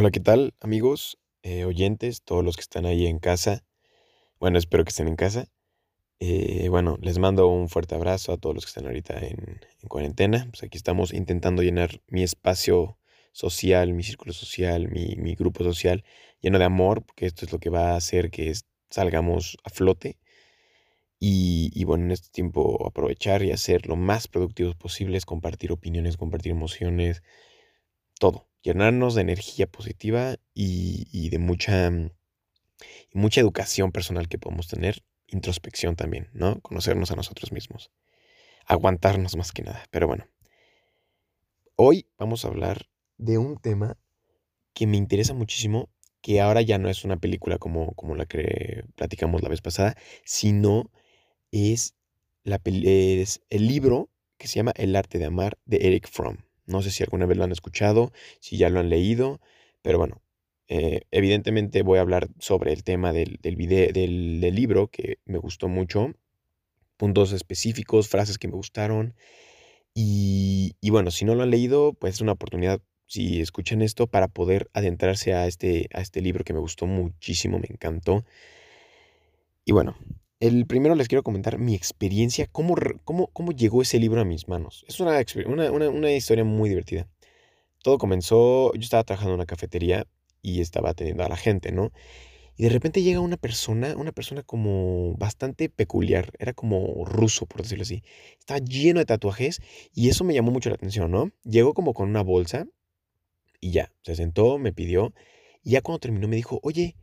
Hola, ¿qué tal, amigos, eh, oyentes, todos los que están ahí en casa? Bueno, espero que estén en casa. Eh, bueno, les mando un fuerte abrazo a todos los que están ahorita en, en cuarentena. Pues aquí estamos intentando llenar mi espacio social, mi círculo social, mi, mi grupo social, lleno de amor, porque esto es lo que va a hacer que salgamos a flote. Y, y bueno, en este tiempo aprovechar y hacer lo más productivos posibles, compartir opiniones, compartir emociones, todo. Llenarnos de energía positiva y, de mucha, mm, mucha educación personal que podemos tener, introspección también, ¿no? Conocernos a nosotros mismos, aguantarnos más que nada. Pero bueno, hoy vamos a hablar de un tema que me interesa muchísimo, que ahora ya no es una película como, como la que platicamos la vez pasada, sino es, la, es el libro que se llama El arte de amar de Eric Fromm. No sé si alguna vez lo han escuchado, si ya lo han leído, pero bueno, eh, evidentemente voy a hablar sobre el tema del, del, vide- del, del libro que me gustó mucho, puntos específicos, frases que me gustaron. Y, y bueno, si no lo han leído, pues es una oportunidad, si escuchan esto, para poder adentrarse a este, a este libro que me gustó muchísimo, me encantó. Y bueno, el primero les quiero comentar mi experiencia, cómo, cómo, cómo llegó ese libro a mis manos. Es una, una, una, historia muy divertida. Todo comenzó, yo estaba trabajando en una cafetería y estaba atendiendo a la gente, ¿no? Y de repente llega una persona, una persona como bastante peculiar, era como ruso, por decirlo así. Estaba lleno de tatuajes y eso me llamó mucho la atención, ¿no? Llegó como con una bolsa y ya, se sentó, me pidió y ya cuando terminó me dijo, oye,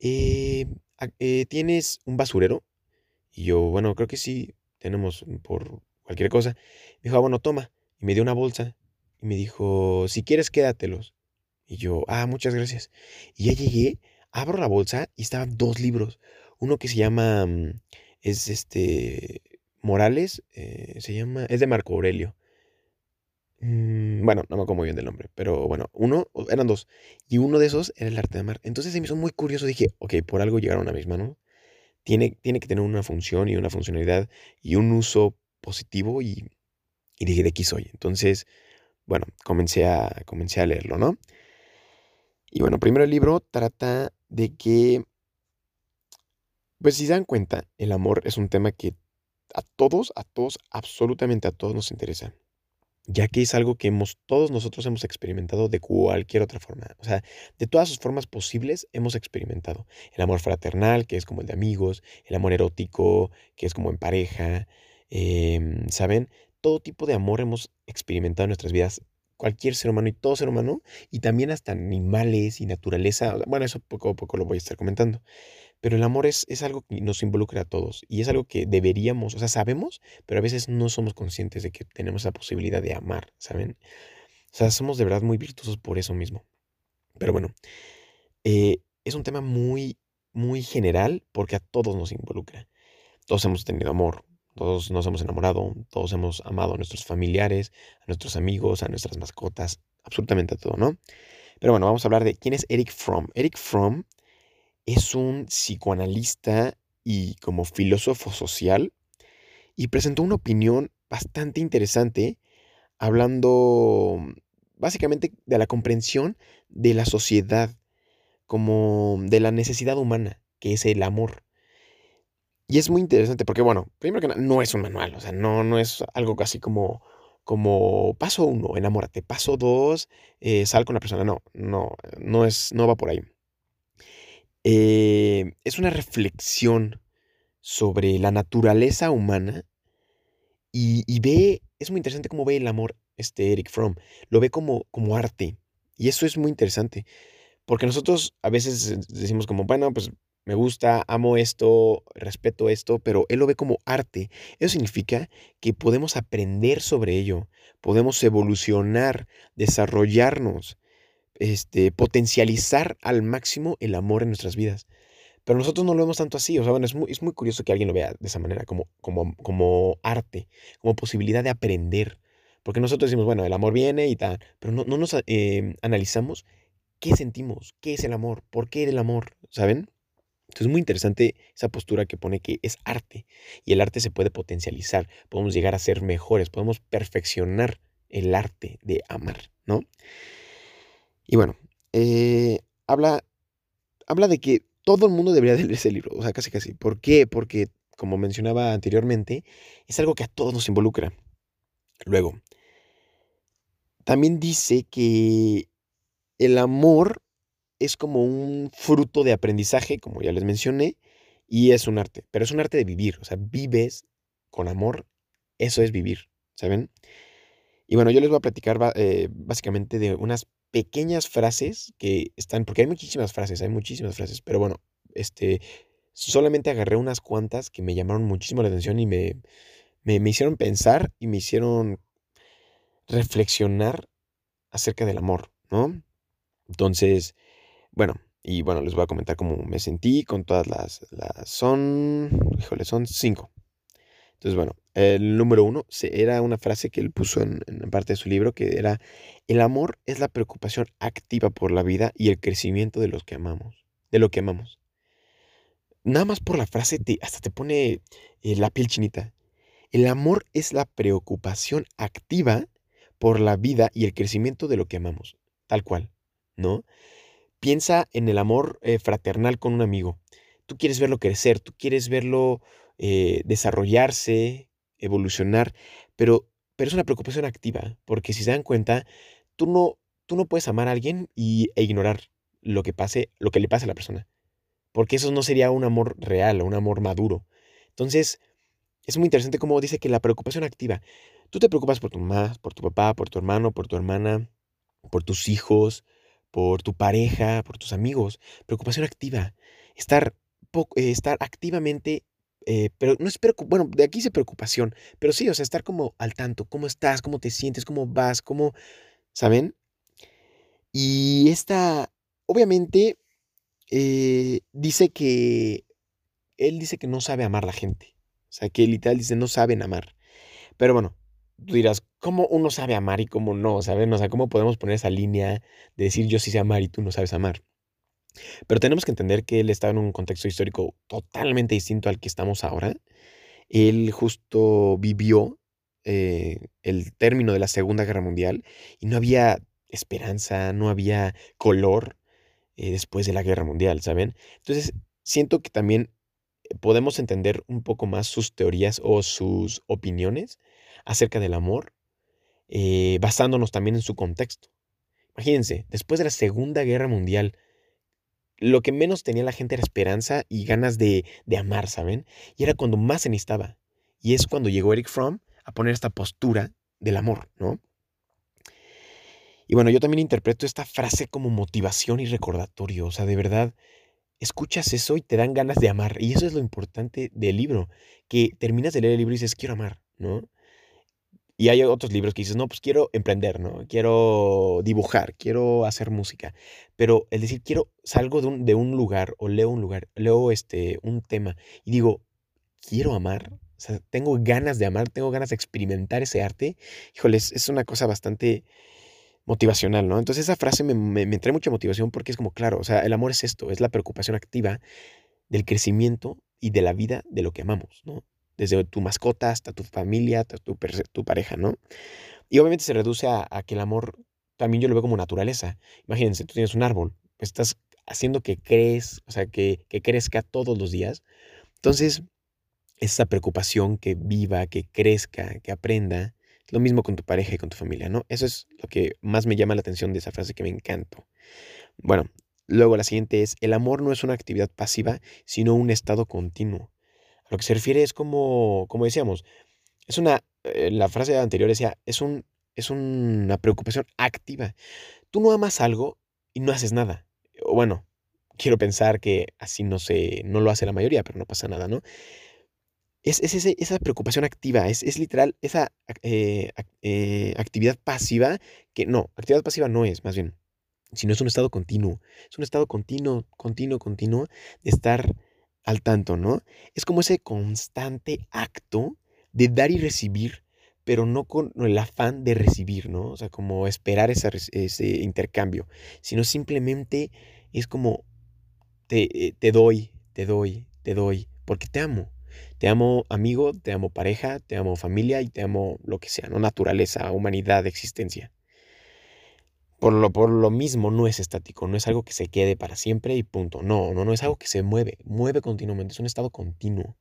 eh, eh, ¿tienes un basurero? Y yo, bueno, creo que sí, tenemos por cualquier cosa. Me dijo, ah, bueno, toma. Y me dio una bolsa y me dijo, si quieres, quédatelos. Y yo, ah, muchas gracias. Y ya llegué, abro la bolsa y estaban dos libros. Uno que se llama, mm, es este, Morales, eh, se llama, es de Marco Aurelio. Mm, bueno, no me acuerdo muy bien del nombre, pero bueno, uno, eran dos. Y uno de esos era el arte de amar. Entonces se me hizo muy curioso. Dije, ok, por algo llegaron a mis manos. Tiene, tiene que tener una función y una funcionalidad y un uso positivo y, y dije, de aquí soy. Entonces, bueno, comencé a, comencé a leerlo, ¿no? Y bueno, primero el libro trata de que, pues si se dan cuenta, el amor es un tema que a todos, a todos, absolutamente a todos nos interesa, ya que es algo que hemos, todos nosotros hemos experimentado de cualquier otra forma. O sea, de todas sus formas posibles hemos experimentado. El amor fraternal, que es como el de amigos, el amor erótico, que es como en pareja, em, ¿saben? Todo tipo de amor hemos experimentado en nuestras vidas. Cualquier ser humano y todo ser humano, y también hasta animales y naturaleza. Bueno, eso poco a poco lo voy a estar comentando. Pero el amor es, es algo que nos involucra a todos y es algo que deberíamos, o sea, sabemos, pero a veces no somos conscientes de que tenemos la posibilidad de amar, ¿saben? O sea, somos de verdad muy virtuosos por eso mismo. Pero bueno, eh, es un tema muy, muy general porque a todos nos involucra. Todos hemos tenido amor, todos nos hemos enamorado, todos hemos amado a nuestros familiares, a nuestros amigos, a nuestras mascotas, absolutamente a todo, ¿no? Pero bueno, vamos a hablar de quién es Eric Fromm. Eric Fromm es un psicoanalista y como filósofo social y presentó una opinión bastante interesante hablando básicamente de la comprensión de la sociedad como de la necesidad humana, que es el amor. Y es muy interesante porque, bueno, primero que nada, no es un manual, o sea, no, no es algo casi como, como paso uno, enamórate, paso dos, eh, sal con la persona, no, no, no es, no va por ahí. Eh, es una reflexión sobre la naturaleza humana y, ve, es muy interesante cómo ve el amor este Eric Fromm, lo ve como, como arte. Y eso es muy interesante, porque nosotros a veces decimos como, bueno, pues me gusta, amo esto, respeto esto, pero él lo ve como arte. Eso significa que podemos aprender sobre ello, podemos evolucionar, desarrollarnos, este, potencializar al máximo el amor en nuestras vidas. Pero nosotros no lo vemos tanto así, o sea, bueno, es muy, es muy curioso que alguien lo vea de esa manera, como, como, como arte, como posibilidad de aprender. Porque nosotros decimos, bueno, el amor viene y tal, pero no, no nos eh, analizamos qué sentimos, qué es el amor, por qué el amor, ¿saben? Entonces es muy interesante esa postura que pone que es arte y el arte se puede potencializar, podemos llegar a ser mejores, podemos perfeccionar el arte de amar, ¿no? Y bueno, eh, habla, habla de que todo el mundo debería leer ese libro, o sea, casi casi. ¿Por qué? Porque, como mencionaba anteriormente, es algo que a todos nos involucra. Luego, también dice que el amor es como un fruto de aprendizaje, como ya les mencioné, y es un arte, pero es un arte de vivir, o sea, vives con amor, eso es vivir, ¿saben? Y bueno, yo les voy a platicar eh, básicamente de unas pequeñas frases que están, porque hay muchísimas frases, hay muchísimas frases, pero bueno, este, solamente agarré unas cuantas que me llamaron muchísimo la atención y me, me, me hicieron pensar y me hicieron reflexionar acerca del amor, ¿no? Entonces, bueno, y bueno, les voy a comentar cómo me sentí con todas las, las son, híjole, son cinco. Entonces, bueno, el número uno era una frase que él puso en, parte de su libro que era, el amor es la preocupación activa por la vida y el crecimiento de los que amamos, de lo que amamos. Nada más por la frase te, hasta te pone eh, la piel chinita. El amor es la preocupación activa por la vida y el crecimiento de lo que amamos, tal cual, ¿no? Piensa en el amor eh, fraternal con un amigo. Tú quieres verlo crecer, tú quieres verlo eh, desarrollarse, evolucionar, pero, pero es una preocupación activa, porque si se dan cuenta, tú no, tú no puedes amar a alguien y, e ignorar lo que pase, lo que le pase a la persona, porque eso no sería un amor real o un amor maduro. Entonces, es muy interesante cómo dice que la preocupación activa, tú te preocupas por tu mamá, por tu papá, por tu hermano, por tu hermana, por tus hijos, por tu pareja, por tus amigos. Preocupación activa. Estar, eh, estar activamente, eh, pero no es bueno, de aquí dice preocupación, pero sí, o sea, estar como al tanto, cómo estás, cómo te sientes, cómo vas, cómo, ¿saben? Y esta, obviamente, eh, dice que, él dice que no sabe amar a la gente. O sea, que literal dice, no saben amar. Pero bueno, tú dirás, ¿cómo uno sabe amar y cómo no? ¿Saben? O sea, ¿cómo podemos poner esa línea de decir yo sí sé amar y tú no sabes amar? Pero tenemos que entender que él estaba en un contexto histórico totalmente distinto al que estamos ahora. Él justo vivió eh, el término de la Segunda Guerra Mundial y no había esperanza, no había color eh, después de la Guerra Mundial, ¿saben? Entonces, siento que también podemos entender un poco más sus teorías o sus opiniones acerca del amor, eh, basándonos también en su contexto. Imagínense, después de la Segunda Guerra Mundial, lo que menos tenía la gente era esperanza y ganas de, de amar, ¿saben? Y era cuando más se necesitaba. Y es cuando llegó Eric Fromm a poner esta postura del amor, ¿no? Y bueno, yo también interpreto esta frase como motivación y recordatorio. O sea, de verdad, escuchas eso y te dan ganas de amar. Y eso es lo importante del libro, que terminas de leer el libro y dices, quiero amar, ¿no? Y hay otros libros que dices, no, pues quiero emprender, ¿no? Quiero dibujar, quiero hacer música. Pero el decir, quiero, salgo de un, de un lugar o leo un lugar, leo este, un tema y digo, quiero amar, o sea, tengo ganas de amar, tengo ganas de experimentar ese arte, híjoles, es una cosa bastante motivacional, ¿no? Entonces esa frase me, me, trae mucha motivación porque es como, claro, o sea, el amor es esto, es la preocupación activa del crecimiento y de la vida de lo que amamos, ¿no? Desde tu mascota hasta tu familia, hasta tu, tu pareja, ¿no? Y obviamente se reduce a, que el amor también yo lo veo como naturaleza. Imagínense, tú tienes un árbol, estás haciendo que crees, o sea, que, que crezca todos los días. Entonces, esa preocupación que viva, que crezca, que aprenda, lo mismo con tu pareja y con tu familia, ¿no? Eso es lo que más me llama la atención de esa frase que me encantó. Bueno, luego la siguiente es, el amor no es una actividad pasiva, sino un estado continuo. A lo que se refiere es como, como decíamos, es una, eh, la frase anterior decía, es, un, es una preocupación activa. Tú no amas algo y no haces nada. O bueno, quiero pensar que así no se, no lo hace la mayoría, pero no pasa nada, ¿no? Es, esa preocupación activa, es, literal esa eh, eh, actividad pasiva que no, actividad pasiva no es, más bien, sino es un estado continuo. Es un estado continuo, continuo, continuo de estar al tanto, ¿no? Es como ese constante acto de dar y recibir, pero no con el afán de recibir, ¿no? O sea, como esperar ese intercambio, sino simplemente es como te, eh, te doy, te doy, te doy, porque te amo. Te amo amigo, te amo pareja, te amo familia y te amo lo que sea, ¿no? Naturaleza, humanidad, existencia. Por lo, por lo mismo no es estático, no es algo que se quede para siempre y punto. No, no, no es algo que se mueve, mueve continuamente, es un estado continuo.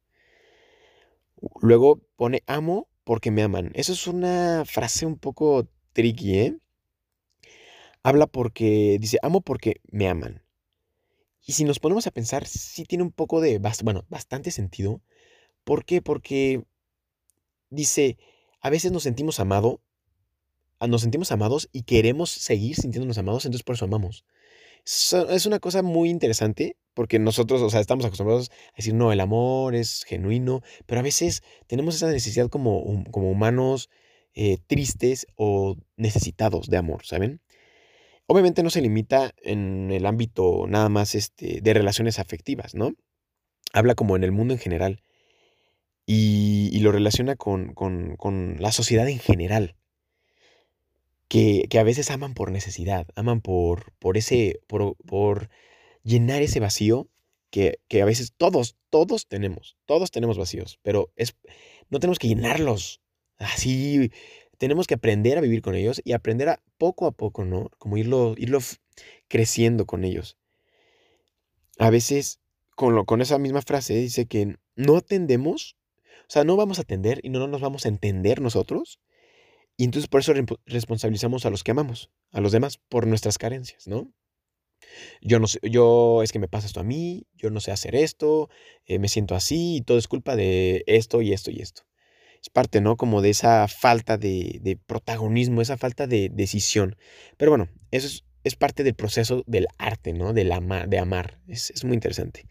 Luego pone amo porque me aman. Eso es una frase un poco tricky, ¿eh? Habla porque, dice, amo porque me aman. Y si nos ponemos a pensar, sí tiene un poco de, bueno, bastante sentido. ¿Por qué? Porque dice, a veces nos sentimos amado, nos sentimos amados y queremos seguir sintiéndonos amados, entonces por eso amamos. Es una cosa muy interesante porque nosotros, o sea, estamos acostumbrados a decir, no, el amor es genuino, pero a veces tenemos esa necesidad como, como humanos eh, tristes o necesitados de amor, ¿saben? Obviamente no se limita en el ámbito nada más este, de relaciones afectivas, ¿no? Habla como en el mundo en general y, lo relaciona con, con, la sociedad en general, que, que, a veces aman por necesidad, aman por, por, ese, por, por llenar ese vacío que, que, a veces todos, todos tenemos, todos tenemos vacíos, pero es, no tenemos que llenarlos así, tenemos que aprender a vivir con ellos y aprender a poco a poco, ¿no? Como irlo, irlo creciendo con ellos. A veces, con, lo, con esa misma frase, dice que no atendemos o sea, no vamos a atender y no nos vamos a entender nosotros. Y entonces por eso responsabilizamos a los que amamos, a los demás, por nuestras carencias, ¿no? Yo no sé, yo es que me pasa esto a mí, yo no sé hacer esto, eh, me siento así y todo es culpa de esto y esto y esto. Es parte, ¿no? Como de esa falta de, de protagonismo, esa falta de decisión. Pero bueno, eso es, es parte del proceso del arte, ¿no? Del ama, de amar. Es, muy interesante.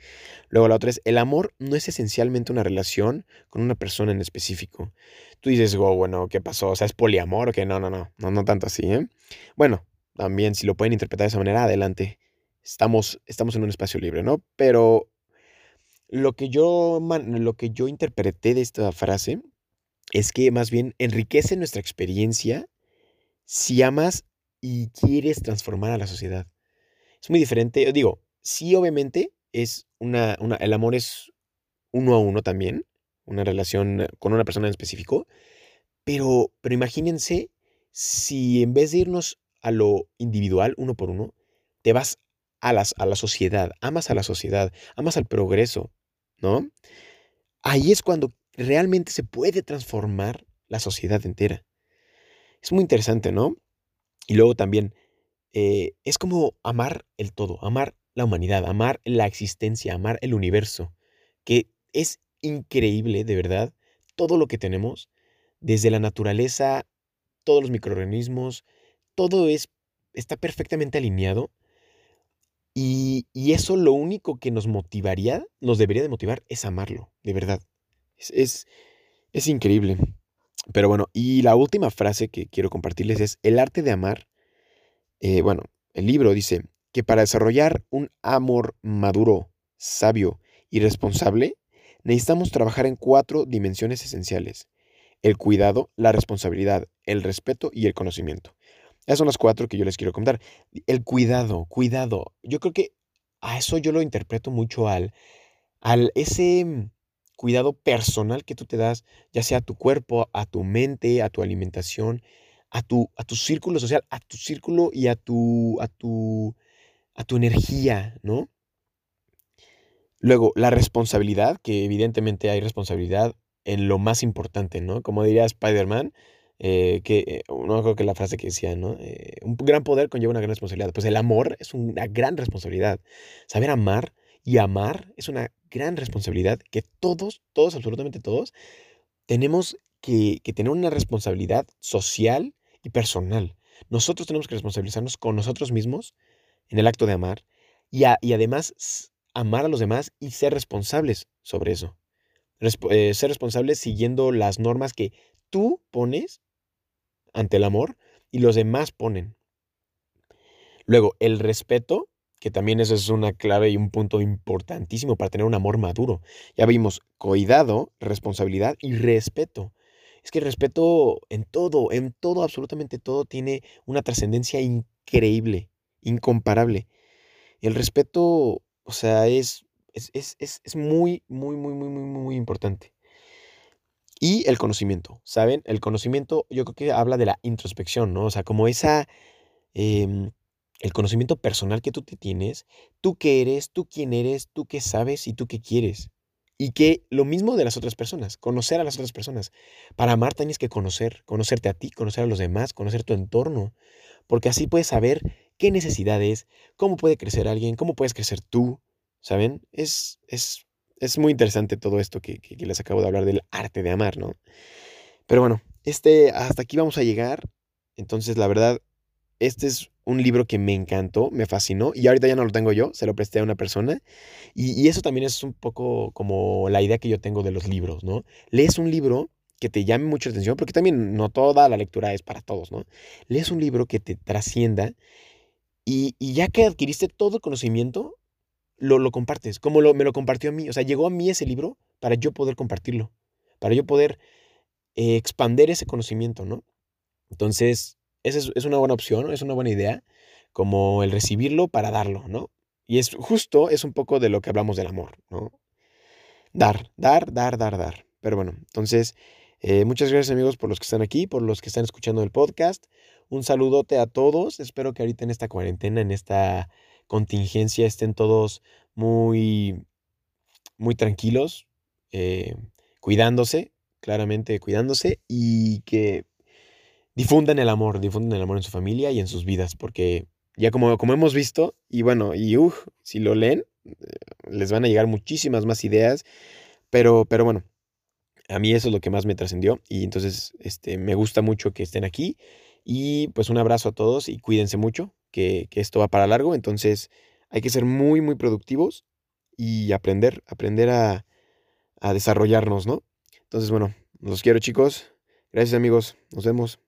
Luego la otra es, el amor no es esencialmente una relación con una persona en específico. Tú dices, oh, bueno, ¿qué pasó? O sea, ¿es poliamor o qué? No, no, no, no, no tanto así, ¿eh? Bueno, también si lo pueden interpretar de esa manera, adelante. Estamos, estamos en un espacio libre, ¿no? Pero lo que yo, lo que yo interpreté de esta frase es que más bien enriquece nuestra experiencia si amas y quieres transformar a la sociedad. Es muy diferente. Digo, sí, obviamente, es una, una, el amor es uno a uno también, una relación con una persona en específico, pero, pero imagínense si en vez de irnos a lo individual, uno por uno, te vas a, las, a la sociedad, amas a la sociedad, amas al progreso, ¿no? Ahí es cuando realmente se puede transformar la sociedad entera. Es muy interesante, ¿no? Y luego también eh, es como amar el todo, amar la humanidad, amar la existencia, amar el universo, que es increíble, de verdad, todo lo que tenemos, desde la naturaleza, todos los microorganismos, todo es, está perfectamente alineado. Y, eso lo único que nos motivaría, nos debería de motivar, es amarlo, de verdad. Es, es increíble. Pero bueno, y la última frase que quiero compartirles es, el arte de amar, eh, bueno, el libro dice que para desarrollar un amor maduro, sabio y responsable, necesitamos trabajar en cuatro dimensiones esenciales. El cuidado, la responsabilidad, el respeto y el conocimiento. Esas son las cuatro que yo les quiero contar. El cuidado, cuidado. Yo creo que a eso yo lo interpreto mucho al, al ese cuidado personal que tú te das, ya sea a tu cuerpo, a tu mente, a tu alimentación, a tu, a tu círculo social, a tu círculo y a tu, a tu, a tu energía, ¿no? Luego, la responsabilidad, que evidentemente hay responsabilidad en lo más importante, ¿no? Como diría Spider-Man, eh, que eh, no creo que la frase que decía, ¿no? Eh, un gran poder conlleva una gran responsabilidad. Pues el amor es una gran responsabilidad. Saber amar y amar es una gran responsabilidad que todos, todos, absolutamente todos, tenemos que, tener una responsabilidad social y personal. Nosotros tenemos que responsabilizarnos con nosotros mismos en el acto de amar y, y además amar a los demás y ser responsables sobre eso. Eh, ser responsables siguiendo las normas que tú pones ante el amor y los demás ponen. Luego, el respeto que también eso es una clave y un punto importantísimo para tener un amor maduro. Ya vimos cuidado, responsabilidad y respeto. Es que el respeto en todo, en todo, absolutamente todo, tiene una trascendencia increíble, incomparable. El respeto, o sea, es, es, es, muy, muy, muy, muy, muy, muy importante. Y el conocimiento, ¿saben? El conocimiento yo creo que habla de la introspección, ¿no? O sea, como esa em, el conocimiento personal que tú te tienes, tú qué eres, tú quién eres, tú qué sabes y tú qué quieres. Y que lo mismo de las otras personas, conocer a las otras personas. Para amar tienes que conocer, conocerte a ti, conocer a los demás, conocer tu entorno, porque así puedes saber qué necesidades, cómo puede crecer alguien, cómo puedes crecer tú, ¿saben? Es, es, es muy interesante todo esto que, que, les acabo de hablar del arte de amar, ¿no? Pero bueno, este, hasta aquí vamos a llegar. Entonces, la verdad, este es un libro que me encantó, me fascinó y ahorita ya no lo tengo yo, se lo presté a una persona. Y, eso también es un poco como la idea que yo tengo de los libros, ¿no? Lees un libro que te llame mucho la atención, porque también no toda la lectura es para todos, ¿no? Lees un libro que te trascienda y, ya que adquiriste todo el conocimiento, lo, lo compartes, como lo, me lo compartió a mí. O sea, llegó a mí ese libro para yo poder compartirlo, para yo poder eh, expander ese conocimiento, ¿no? Entonces, esa es, una buena opción, es una buena idea, como el recibirlo para darlo, ¿no? Y es justo, es un poco de lo que hablamos del amor, ¿no? Dar, dar, dar, dar, dar. Pero bueno, entonces, eh, muchas gracias amigos por los que están aquí, por los que están escuchando el podcast. Un saludote a todos. Espero que ahorita en esta cuarentena, en esta contingencia, estén todos muy, muy tranquilos, eh, cuidándose, claramente cuidándose y que difundan el amor, difundan el amor en su familia y en sus vidas, porque ya como, como hemos visto, y bueno, y uff, si lo leen, eh, les van a llegar muchísimas más ideas, pero, pero bueno, a mí eso es lo que más me trascendió y entonces este, me gusta mucho que estén aquí y pues un abrazo a todos y cuídense mucho, que, que esto va para largo, entonces hay que ser muy, muy productivos y aprender, aprender a, a desarrollarnos, ¿no? Entonces, bueno, los quiero chicos. Gracias amigos. Nos vemos.